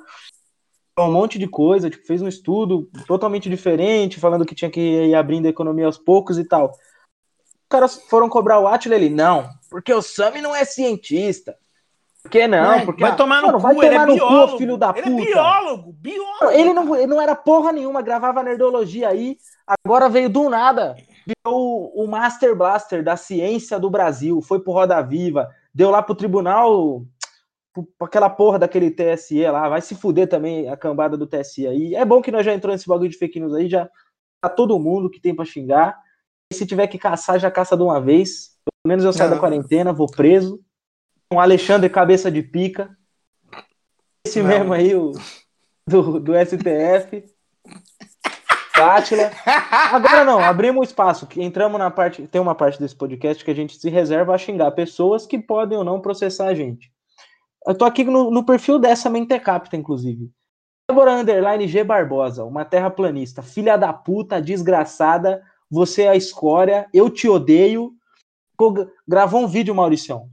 um monte de coisa, tipo, fez um estudo totalmente diferente, falando que tinha que ir abrindo a economia aos poucos e tal. Os caras foram cobrar o Atila, ele, não, porque o Sami não é cientista. Por que não? Vai, porque, vai tomar no mano, cu, vai tomar ele é no biólogo, cu, filho da é puta. Ele é biólogo, biólogo. Ele não, ele não era porra nenhuma, gravava nerdologia aí, agora veio do nada, virou o, o Master Blaster da ciência do Brasil, foi pro Roda Viva, deu lá pro tribunal aquela porra daquele TSE lá, vai se fuder também a cambada do TSE aí. É bom que nós já entramos nesse bagulho de fake news aí, já tá todo mundo que tem pra xingar. E se tiver que caçar, já caça de uma vez. Pelo menos eu saio Não. da quarentena, vou preso. Um Alexandre Cabeça de Pica. Esse Não. mesmo aí, o do, do STF. Cátila. Agora não, abrimos espaço. Que entramos na parte. Tem uma parte desse podcast que a gente se reserva a xingar pessoas que podem ou não processar a gente. Eu tô aqui no, no perfil dessa Mentecapta, inclusive. Débora Underline G Barbosa, uma terraplanista. Filha da puta, desgraçada. Você é a escória. Eu te odeio. Gravou um vídeo, Mauricião.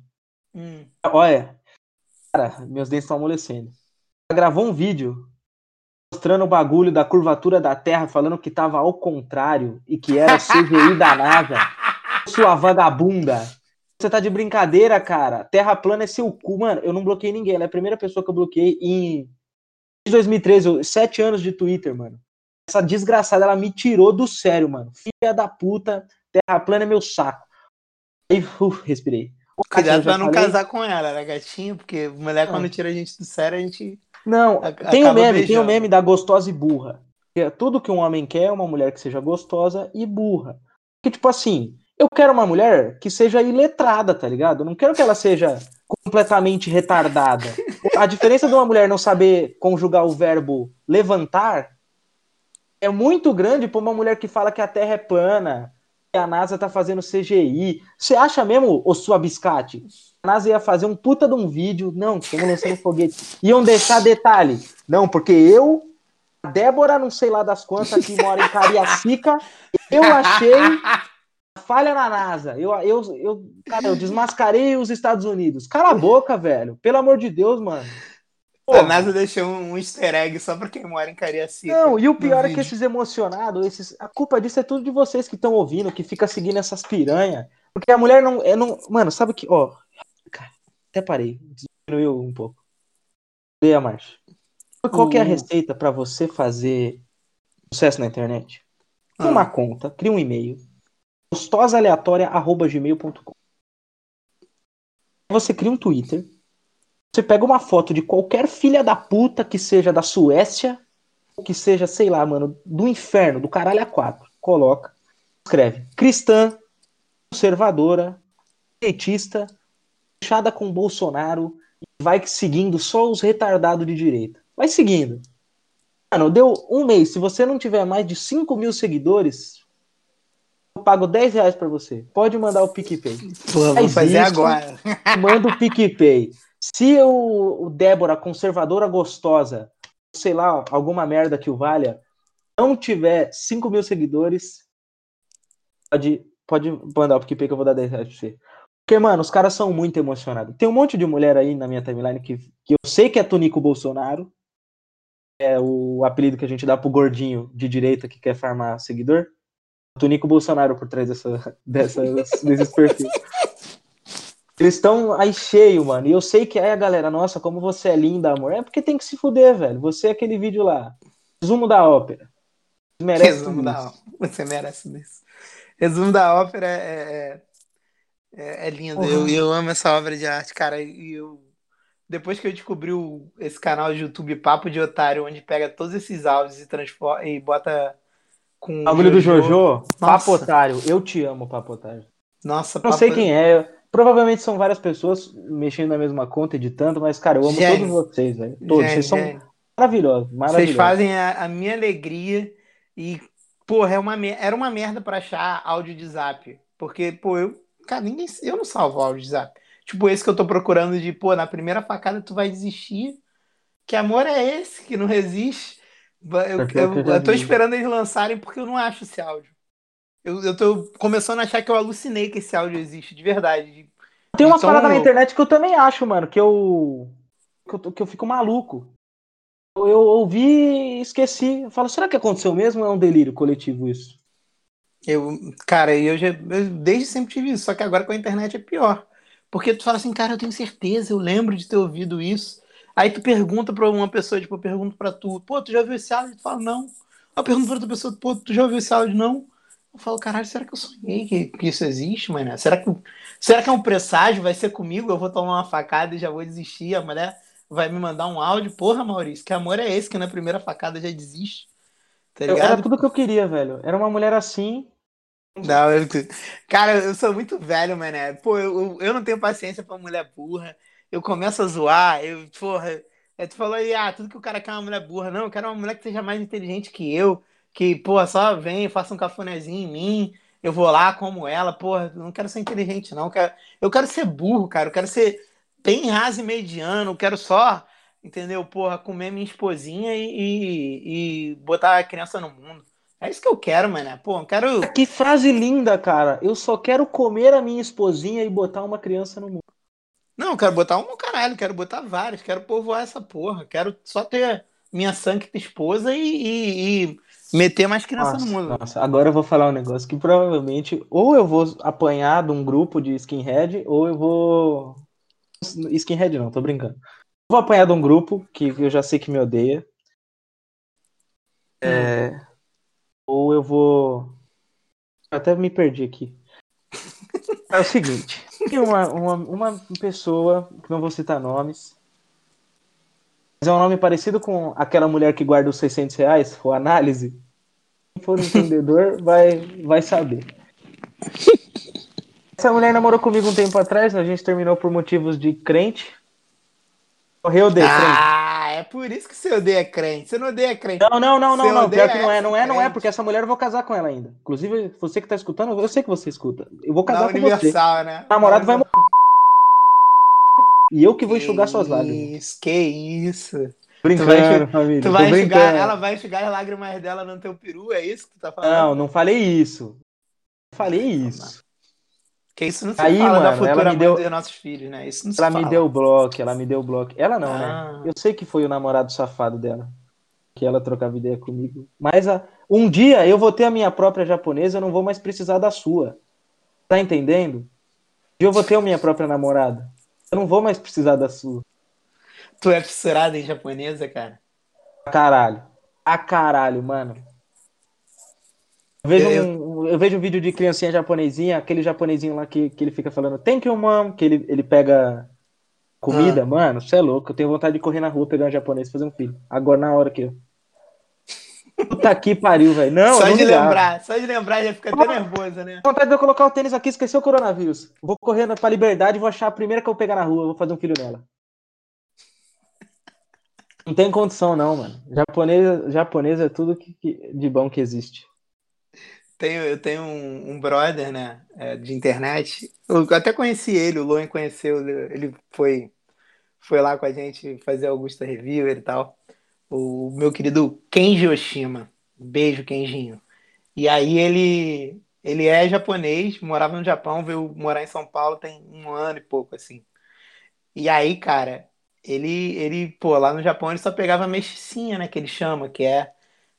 Hum. Olha. Cara, meus dentes estão amolecendo. Gravou um vídeo mostrando o bagulho da curvatura da Terra, falando que tava ao contrário e que era CGI da NASA. Sua vagabunda. Você tá de brincadeira, cara. Terra plana é seu cu. Mano, eu não bloqueei ninguém. Ela é a primeira pessoa que eu bloqueei em Desde 2013, sete anos de Twitter, mano. Essa desgraçada, ela me tirou do sério, mano. Filha da puta, terra plana é meu saco. Aí, uf, respirei. Cuidado pra não falei. casar com ela, né, gatinho? Porque mulher, quando tira a gente do sério, a gente. Não, tem o um meme, beijando. tem o um meme da gostosa e burra. É tudo que um homem quer é uma mulher que seja gostosa e burra. Que, tipo assim, eu quero uma mulher que seja iletrada, tá ligado? Eu não quero que ela seja completamente retardada. A diferença de uma mulher não saber conjugar o verbo levantar é muito grande para uma mulher que fala que a Terra é plana, que a NASA tá fazendo CGI. Você acha mesmo, o sua biscate? A NASA ia fazer um puta de um vídeo. Não, estamos lançando foguete. Iam deixar detalhe. Não, porque eu, a Débora, não sei lá das quantas, que mora em Cariacica, eu achei falha na NASA. Eu, eu, eu, cara, eu desmascarei os Estados Unidos. Cala a boca, velho. Pelo amor de Deus, mano. A NASA deixou um easter egg só pra quem mora em Cariacica. Não, e o pior é que esses emocionados, esses, a culpa disso é tudo de vocês que estão ouvindo, que fica seguindo essas piranha. Porque a mulher não, é, não. Mano, sabe que. Ó. Cara, até parei. Diminuiu um pouco. Dei a marcha. Qual que é a receita para você fazer sucesso na internet? Cria ah. uma conta, cria um e-mail. gostosaaleatoria.gmail.com Você cria um Twitter você pega uma foto de qualquer filha da puta que seja da Suécia, que seja, sei lá, mano, do inferno, do caralho a quatro. Coloca, escreve cristã, conservadora, petista, fechada com Bolsonaro, e vai seguindo só os retardados de direita. Vai seguindo. Mano, deu um mês. Se você não tiver mais de 5 mil seguidores, eu pago 10 reais pra você. Pode mandar o PicPay. Pô, vou fazer agora. Manda o PicPay. Se o, o Débora, conservadora gostosa, sei lá, alguma merda que o valha, não tiver 5 mil seguidores, pode, pode mandar o PicPay que eu vou dar 10 reais pra você. Porque, mano, os caras são muito emocionados. Tem um monte de mulher aí na minha timeline que, que eu sei que é Tonico Bolsonaro. É o apelido que a gente dá pro gordinho de direita que quer farmar seguidor. Tonico Bolsonaro por trás dessa, dessa, desses perfis. Eles estão aí cheio, mano. E eu sei que é, galera, nossa, como você é linda, amor. É porque tem que se fuder, velho. Você é aquele vídeo lá. Resumo da ópera. Merece Resumo da Você merece isso. Resumo da ópera é, é, é, é lindo. Uhum. Eu, eu amo essa obra de arte, cara. E eu, depois que eu descobri o, esse canal de YouTube Papo de Otário, onde pega todos esses áudios e transforma e bota com. O do Jojo, Papo Otário. Eu te amo, Papo Otário. Nossa, Não papo... sei quem é. Provavelmente são várias pessoas mexendo na mesma conta, editando, mas, cara, eu amo todos vocês, velho. Todos. vocês são maravilhosos, maravilhosos. Vocês fazem a, a, minha alegria e, porra, é uma, era uma merda para achar áudio de zap. Porque, pô, eu, cara, ninguém, eu não salvo áudio de zap. Tipo, esse que eu tô procurando de, pô, na primeira facada tu vai desistir. Que amor é esse que não resiste? Eu, eu, eu, eu tô esperando eles lançarem porque eu não acho esse áudio. Eu, eu tô começando a achar que eu alucinei que esse áudio existe, de verdade. Tem umas então, paradas na internet que eu também acho, mano, que eu. que eu, que eu fico maluco. Eu ouvi e esqueci. Eu falo, será que aconteceu mesmo ou é um delírio coletivo isso? Eu, cara, eu já. Eu desde sempre tive isso, só que agora com a internet é pior. Porque tu fala assim, cara, eu tenho certeza, eu lembro de ter ouvido isso. Aí tu pergunta pra uma pessoa, tipo, eu pergunto pra tu, pô, tu já ouviu esse áudio? Tu fala, não. Eu pergunto pra outra pessoa, pô, tu já ouviu esse áudio? Não. Eu falo, caralho, será que eu sonhei que, que isso existe, mano? Será que, será que é um presságio? Vai ser comigo? Eu vou tomar uma facada e já vou desistir? A mulher vai me mandar um áudio? Porra, Maurício, que amor é esse que na primeira facada já desiste? Tá Era tudo que eu queria, velho. Era uma mulher assim. Não, eu... Cara, eu sou muito velho, mané. Pô, eu, eu não tenho paciência pra mulher burra. Eu começo a zoar, eu, porra. É, tu falou aí, ah, tudo que o cara quer é uma mulher burra. Não, eu quero uma mulher que seja mais inteligente que eu que, pô, só vem, faça um cafunézinho em mim, eu vou lá como ela, pô, não quero ser inteligente, não. Eu quero, eu quero ser burro, cara. Eu quero ser bem raso e mediano. Eu quero só, entendeu? Porra, comer minha esposinha e, e, e, botar a criança no mundo. É isso que eu quero, mano. Pô, eu quero. Que frase linda, cara. Eu só quero comer a minha esposinha e botar uma criança no mundo. Não, eu quero botar um caralho, quero botar várias, quero povoar essa porra. Quero só ter minha santa esposa e, e, e Meter mais criança nossa, no mundo. Nossa, agora eu vou falar um negócio que provavelmente ou eu vou apanhar de um grupo de skinhead, ou eu vou. Skinhead não, tô brincando. vou apanhar de um grupo que eu já sei que me odeia. É... Ou eu vou. Eu até me perdi aqui. É o seguinte: tem uma, uma, uma pessoa, que não vou citar nomes, mas é um nome parecido com aquela mulher que guarda os 600 reais, o análise. Quem for entendedor vai, vai saber. Essa mulher namorou comigo um tempo atrás, a gente terminou por motivos de crente. Correu de Ah, crente. é por isso que você odeia crente. Você não odeia crente. Não, não, não, não, não. Pior que não é, não é, não é, porque essa mulher eu vou casar com ela ainda. Inclusive, você que tá escutando, eu sei que você escuta. Eu vou casar Na com universal, você. né? O namorado vai morrer. E eu que vou enxugar suas lágrimas. Isso, que isso. Brincando, Tu vai- família. Tu vai enxugar, ela vai enxugar as lágrimas dela no teu peru, é isso que tu tá falando? Não, não falei isso. Não falei isso. Que isso não se Aí, fala da mano, ela futura deu- dos nossos filhos, né? Isso não se Ela fala. me deu bloco, ela me deu bloco. Ela não, Ah. né? Eu sei que foi o namorado safado dela. Que ela trocava ideia comigo. Mas a- um dia eu vou ter a minha própria japonesa, eu não vou mais precisar da sua. Tá entendendo? Um dia eu vou ter a minha própria namorada. Eu não vou mais precisar da sua. Tu é fissurada em japonesa, cara? A caralho. A caralho, mano. Eu vejo, Eu- um, eu vejo um vídeo de criancinha japonesinha, aquele japonesinho lá que, que ele fica falando thank you, mom, que ele, ele pega comida, Ah. mano, você é louco. Eu tenho vontade de correr na rua, pegar um japonês e fazer um filho. Agora, na hora que eu. Puta que pariu, velho. Não, só não de ligava. lembrar, só de lembrar já fica até nervosa, né? vontade de eu colocar o tênis aqui e esquecer o coronavírus. Vou correr pra liberdade vou achar a primeira que eu pegar na rua, vou fazer um filho nela. Não tem condição, não, mano. Japonês, japonês é tudo que, que- de bom que existe. Tenho, eu tenho um, um brother, né, é, de internet. Eu até conheci ele, o Loen conheceu, ele ele foi, foi lá com a gente fazer Augusta Reviewer e tal. O meu querido Kenji Oshima. Beijo, Kenjinho. E aí ele, ele é japonês, morava no Japão, veio morar em São Paulo tem um ano e pouco, assim. E aí, cara, ele, ele, pô, lá no Japão ele só pegava a mesticinha, né, que ele chama, que é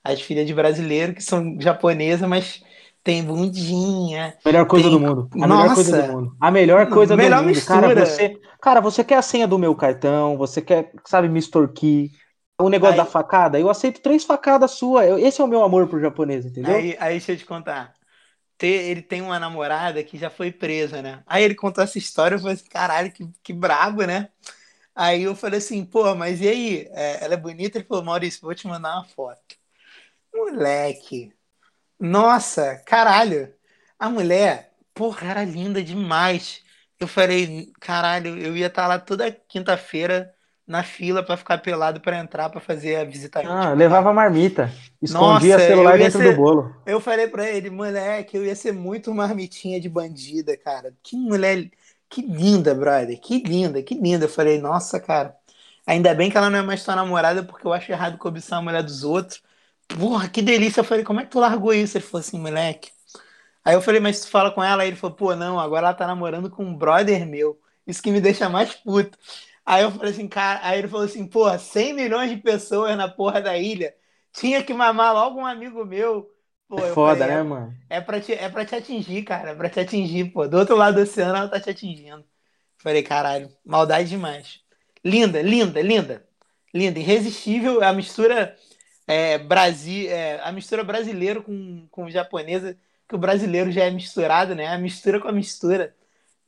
as filhas de brasileiro que são japonesas, mas tem bundinha. Melhor coisa Tem- do mundo. A Nossa! melhor coisa do mundo. A melhor coisa melhor do mundo. mistura. Cara, você, cara, você quer a senha do meu cartão, você quer, sabe, me extorquir. O negócio Aí- da facada, eu aceito três facadas suas. Eu- Esse é o meu amor pro japonês, entendeu? Aí, aí deixa eu te contar. Te- Ele tem uma namorada que já foi presa, né? Aí ele contou essa história, eu falei assim, caralho, que, que brabo, né? Aí eu falei assim, pô, mas e aí? É, ela é bonita? Ele falou, Maurício, vou te mandar uma foto. Moleque. Nossa, caralho. A mulher, porra, era linda demais. Eu falei, caralho, eu ia estar lá toda quinta-feira na fila pra ficar pelado pra entrar pra fazer a visita Ah, levava marmita. Escondia Nossa, celular dentro ser- do bolo. Eu falei pra ele, moleque, eu ia ser muito marmitinha de bandida, cara. Que mulher, que linda, brother. Que linda, que linda. Eu falei, nossa, cara. Ainda bem que ela não é mais tua namorada, porque eu acho errado cobiçar a mulher dos outros. Porra, que delícia. Eu falei, como é que tu largou isso? Ele falou assim, moleque. Aí eu falei, mas tu fala com ela? Aí ele falou, pô, não, agora ela tá namorando com um brother meu. Isso que me deixa mais puto. Aí eu falei assim, cara, aí ele falou assim, porra, 100 milhões de pessoas na porra da ilha. Tinha que mamar logo um amigo meu. Pô, eu Foda, falei, né, é- mano? é pra, te, é pra te atingir, cara. É pra te atingir, pô. Do outro lado do oceano ela tá te atingindo. Falei, caralho, maldade demais. Linda, linda, linda. Linda, irresistível. A mistura é, Brasil, é, a mistura brasileiro com, com japonesa, que o brasileiro já é misturado, né? A mistura com a mistura.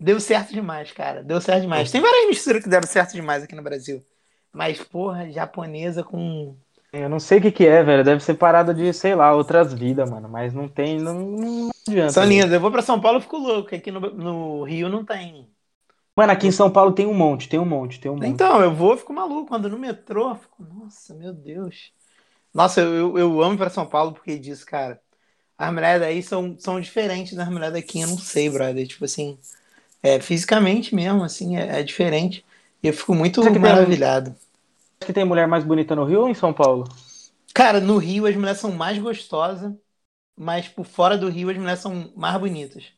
Deu certo demais, cara. Deu certo demais. Tem várias misturas que deram certo demais aqui no Brasil. Mas, porra, japonesa com. Eu não sei o que que é, velho. Deve ser parada de, sei lá, outras vidas, mano. Mas não tem, não, não adianta. São lindas. Eu vou pra São Paulo e fico louco. Aqui no, no Rio não tem. Mano, aqui em São Paulo tem um monte, tem um monte, tem um monte. Então, eu vou, fico maluco. Quando no metrô, eu fico, nossa, meu Deus. Nossa, eu, eu, amo ir pra São Paulo porque disso, cara. As mulheres daí são, são diferentes das mulheres daqui, eu não sei, brother. Tipo assim, é, fisicamente mesmo, assim, é, é diferente. E eu fico muito tem- maravilhado. Acho que tem mulher mais bonita no Rio ou em São Paulo? Cara, no Rio as mulheres são mais gostosas, mas por fora do Rio as mulheres são mais bonitas.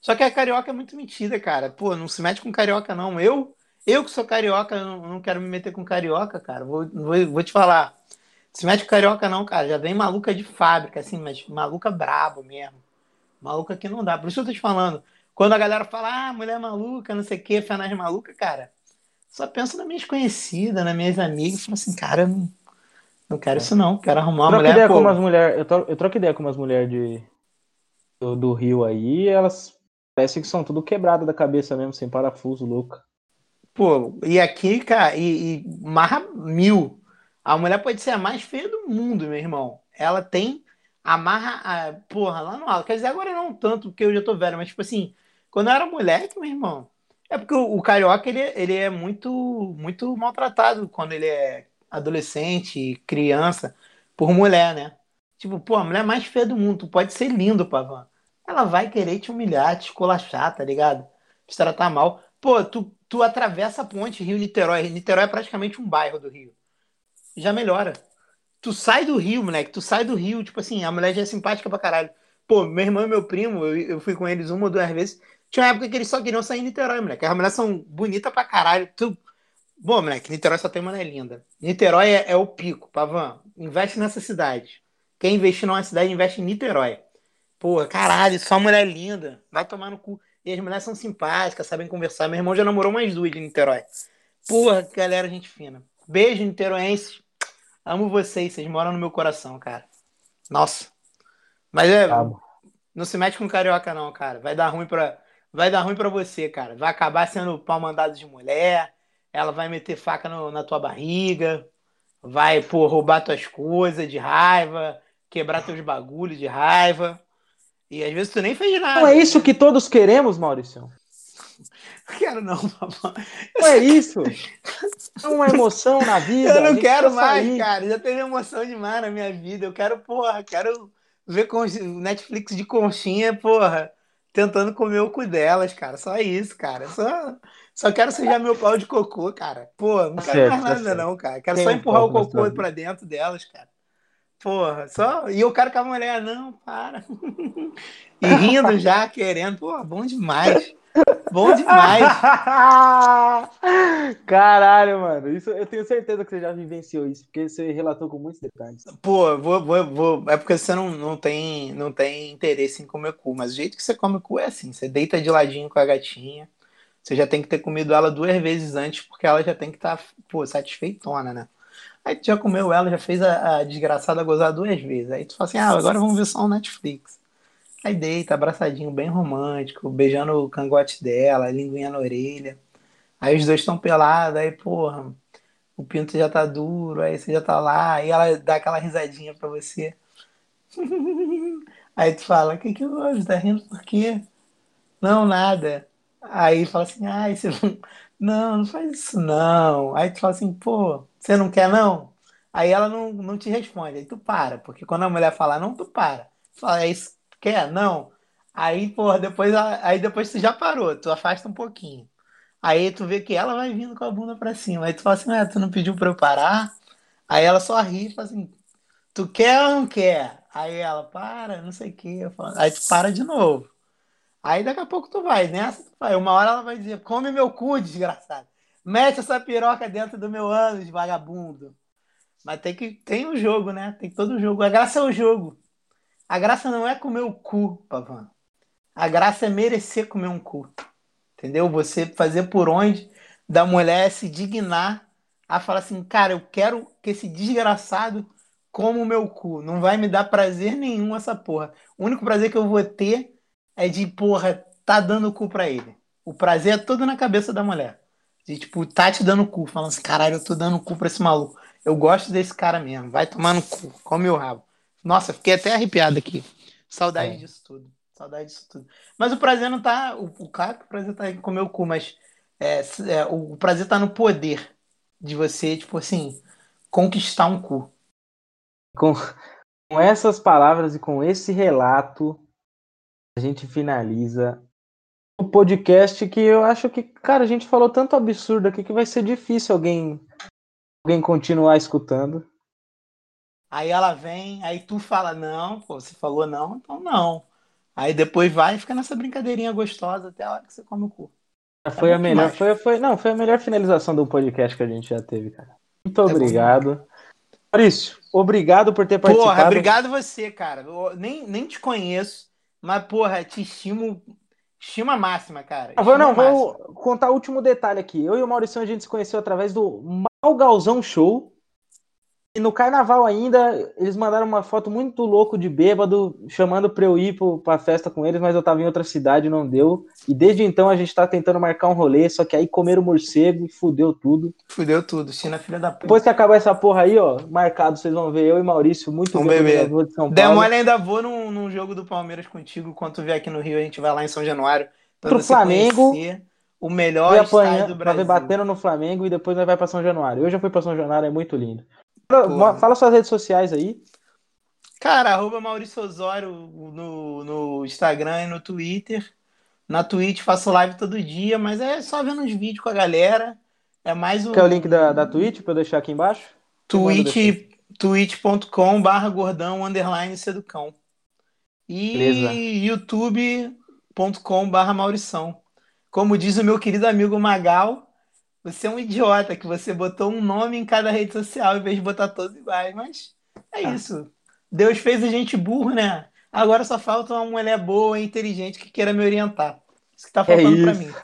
Só que a carioca é muito metida, cara. Pô, não se mete com carioca, não. Eu, eu que sou carioca, eu não, não quero me meter com carioca, cara. Vou, vou, vou te falar. Se mete com carioca, não, cara. Já vem maluca de fábrica, assim, mas maluca brabo mesmo. Maluca que não dá. Por isso eu tô te falando. Quando a galera fala, ah, mulher maluca, não sei o que, fanagem maluca, cara. Só penso nas minhas conhecidas, nas minhas amigas. Falo assim, cara, não, Não quero é. isso não, quero arrumar uma troco mulher. Ideia com umas mulher, eu, troco, eu troco ideia com umas mulheres de, do, do Rio aí, elas parecem que são tudo quebrado da cabeça mesmo, sem parafuso, louca. Pô, e aqui, cara, e, e marra mil. A mulher pode ser a mais feia do mundo, meu irmão. Ela tem amarra, a, porra, lá no alto. Quer dizer, agora não tanto, porque eu já tô velho, mas tipo assim, quando eu era moleque, meu irmão, é porque o, o carioca, ele, ele é muito, muito maltratado quando ele é adolescente, criança, por mulher, né? Tipo, pô, a mulher mais feia do mundo, tu pode ser lindo, Pavan. Ela vai querer te humilhar, te esculachar, tá ligado? Te tratar mal. Pô, tu, tu atravessa a ponte Rio-Niterói. Niterói é praticamente um bairro do Rio. Já melhora. Tu sai do Rio, moleque, tu sai do Rio, tipo assim, a mulher já é simpática pra caralho. Pô, meu irmão e meu primo, eu, eu fui com eles uma ou duas vezes. Tinha uma época que eles só queriam sair em Niterói, moleque. As mulheres são bonitas pra caralho. Tu... Bom, moleque, Niterói só tem mulher linda. Niterói é, é o pico, Pavan. Investe nessa cidade. Quem investir numa cidade, investe em Niterói. Porra, caralho, só mulher linda. Vai tomar no cu. E as mulheres são simpáticas, sabem conversar. Meu irmão já namorou mais duas de Niterói. Porra, galera, gente fina. Beijo, niteroenses. Amo vocês, vocês moram no meu coração, cara. Nossa. Mas é. Não se mete com carioca, não, cara. Vai dar ruim pra, vai dar ruim pra você, cara. Vai acabar sendo pau mandado de mulher. Ela vai meter faca no, na tua barriga. Vai, pô, roubar tuas coisas de raiva. Quebrar teus bagulhos de raiva. E às vezes tu nem fez nada. Não é isso que todos queremos, Maurício? Quero não, papai. Não é isso. É uma emoção na vida. Eu não quero mais, sair. cara. Já teve emoção demais na minha vida. Eu quero, porra, quero ver com Netflix de conchinha, porra, tentando comer o cu delas, cara. Só isso, cara. Só, só quero sujar meu pau de cocô, cara. Pô, não tá quero certo, mais tá nada, não, cara. Quero Tem só empurrar o cocô pra dentro delas, cara. Porra, só. E o cara com a mulher, não, para. e rindo já, querendo. Pô, bom demais. Bom demais. Caralho, mano. Isso, eu tenho certeza que você já vivenciou isso, porque você relatou com muitos detalhes. Pô, vou, vou, vou. É porque você não, não, tem, não tem interesse em comer cu, mas o jeito que você come cu é assim: você deita de ladinho com a gatinha. Você já tem que ter comido ela duas vezes antes, porque ela já tem que estar, tá, pô, satisfeitona, né? Aí tu já comeu ela, já fez a, a desgraçada gozar duas vezes. Aí tu fala assim: ah, agora vamos ver só um Netflix. Aí deita, abraçadinho, bem romântico, beijando o cangote dela, linguinha na orelha. Aí os dois estão pelados, aí, porra, o pinto já tá duro, aí você já tá lá, aí ela dá aquela risadinha pra você. aí tu fala, o que que houve? Tá rindo por quê? Não, nada. Aí fala assim, ai, você não... Não, não faz isso não. Aí tu fala assim, pô, você não quer não? Aí ela não, não te responde, aí tu para, porque quando a mulher fala não, tu para. Fala, é isso Quer? Não. Aí, porra, depois, aí depois tu já parou, tu afasta um pouquinho. Aí tu vê que ela vai vindo com a bunda pra cima. Aí tu fala assim, ah, tu não pediu pra eu parar? Aí ela só ri e fala assim, tu quer ou não quer? Aí ela, para, não sei o que. Aí tu para de novo. Aí daqui a pouco tu vai, nessa tu vai. Uma hora ela vai dizer, come meu cu, desgraçado. Mete essa piroca dentro do meu ânus, vagabundo. Mas tem que. Tem o um jogo, né? Tem todo o jogo. A graça é o jogo. A graça não é comer o cu, Pavan. A graça é merecer comer um cu. Entendeu? Você fazer por onde da mulher se dignar a falar assim, cara, eu quero que esse desgraçado coma o meu cu. Não vai me dar prazer nenhum essa porra. O único prazer que eu vou ter é de, porra, tá dando o cu pra ele. O prazer é todo na cabeça da mulher. De, tipo, tá te dando cu. Falando assim, caralho, eu tô dando cu pra esse maluco. Eu gosto desse cara mesmo. Vai tomar no cu. Come o rabo. Nossa, fiquei até arrepiado aqui. Saudade é. disso tudo. Saudade disso tudo. Mas o prazer não tá. O, o que o prazer tá em comer o cu, mas é, é, o prazer tá no poder de você, tipo assim, conquistar um cu. Com, com essas palavras e com esse relato, a gente finaliza o podcast que eu acho que, cara, a gente falou tanto absurdo aqui que vai ser difícil alguém alguém continuar escutando. Aí ela vem, aí tu fala não, pô, você falou não, então não. Aí depois vai e fica nessa brincadeirinha gostosa até a hora que você come o cu. Foi é a melhor, foi, foi, não, foi a melhor finalização do podcast que a gente já teve, cara. Muito é obrigado. Maurício, obrigado por ter participado. Porra, obrigado você, cara. Eu nem, nem te conheço, mas, porra, te estimo, estima máxima, cara. Estima não, máxima. vou contar o último detalhe aqui. Eu e o Maurício, a gente se conheceu através do Malgalzão Show E no carnaval ainda, eles mandaram uma foto muito louco de bêbado, chamando pra eu ir pra festa com eles, mas eu tava em outra cidade e não deu. E desde então a gente tá tentando marcar um rolê, só que aí comeram morcego e fudeu tudo. Fudeu tudo, China filha da puta. Depois que acabar essa porra aí, ó, marcado, vocês vão ver eu e Maurício, muito Um bem bebê. de São Paulo. Demole ainda vou num, num jogo do Palmeiras contigo. Quando tu vier aqui no Rio, a gente vai lá em São Januário. Pra Pro você Flamengo. conhecer o melhor Vai apanhando, do vai Brasil. batendo no Flamengo e depois nós vai pra São Januário. Eu já fui pra São Januário, é muito lindo. Porra. Fala suas redes sociais aí. Cara, arroba Maurício Osório no, no Instagram e no Twitter. Na Twitch faço live todo dia, mas é só vendo uns vídeos com a galera. É mais o Quer o link da, da Twitch pra eu deixar aqui embaixo? twitch, twitch.com barra gordão underline seducão. E Beleza. youtube.com barra maurição. Como diz o meu querido amigo Magal, você é um idiota que você botou um nome em cada rede social em vez de botar todos iguais. Mas é Ah. isso. Deus fez a gente burro, né? Agora só falta uma mulher boa e inteligente que queira me orientar. Isso que tá faltando pra isso. mim.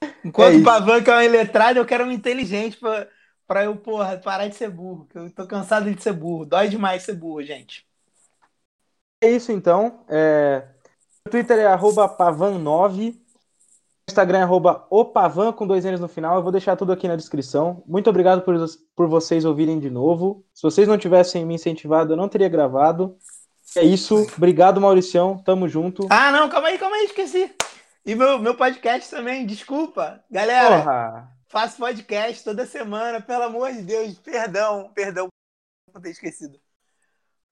Enquanto É o. Pavan que é um iletrado, eu quero um inteligente pra, pra eu, porra, parar de ser burro. Que eu tô cansado de ser burro. Dói demais ser burro, gente. É isso então. É... O Twitter é arroba pavan9. Instagram é arroba opavan com dois N's no final. Eu vou deixar tudo aqui na descrição. Muito obrigado por, por vocês ouvirem de novo. Se vocês não tivessem me incentivado, eu não teria gravado. É isso. Obrigado, Mauricião. Tamo junto. Ah, não, calma aí, calma aí, esqueci. E meu, meu podcast também, desculpa. Galera, Porra. faço podcast toda semana, pelo amor de Deus. Perdão, perdão por ter esquecido.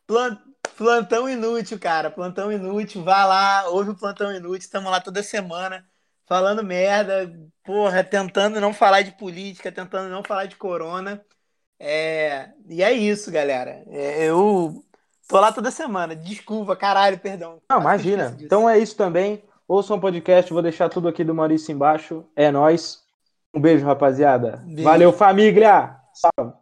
Plan- Plantão inútil, cara. Plantão inútil. Vá lá, ouve o plantão inútil. Estamos lá toda semana falando merda. Porra, tentando não falar de política, tentando não falar de corona. É, E é isso, galera. É, Eu tô lá toda semana. Desculpa, caralho, perdão. Não, imagina. Então é isso também. Ouçam o podcast. Vou deixar tudo aqui do Maurício embaixo. É nóis. Um beijo, rapaziada. Beijo. Valeu, família. Salve.